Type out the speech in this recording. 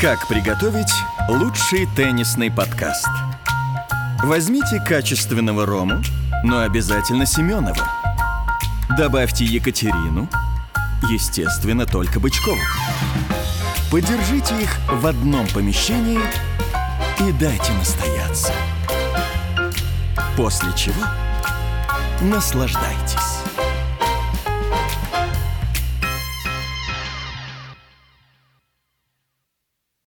Как приготовить лучший теннисный подкаст? Возьмите качественного рому, но обязательно Семенову. Добавьте Екатерину, естественно, только Бычкову. Подержите их в одном помещении и дайте настояться. После чего наслаждайтесь.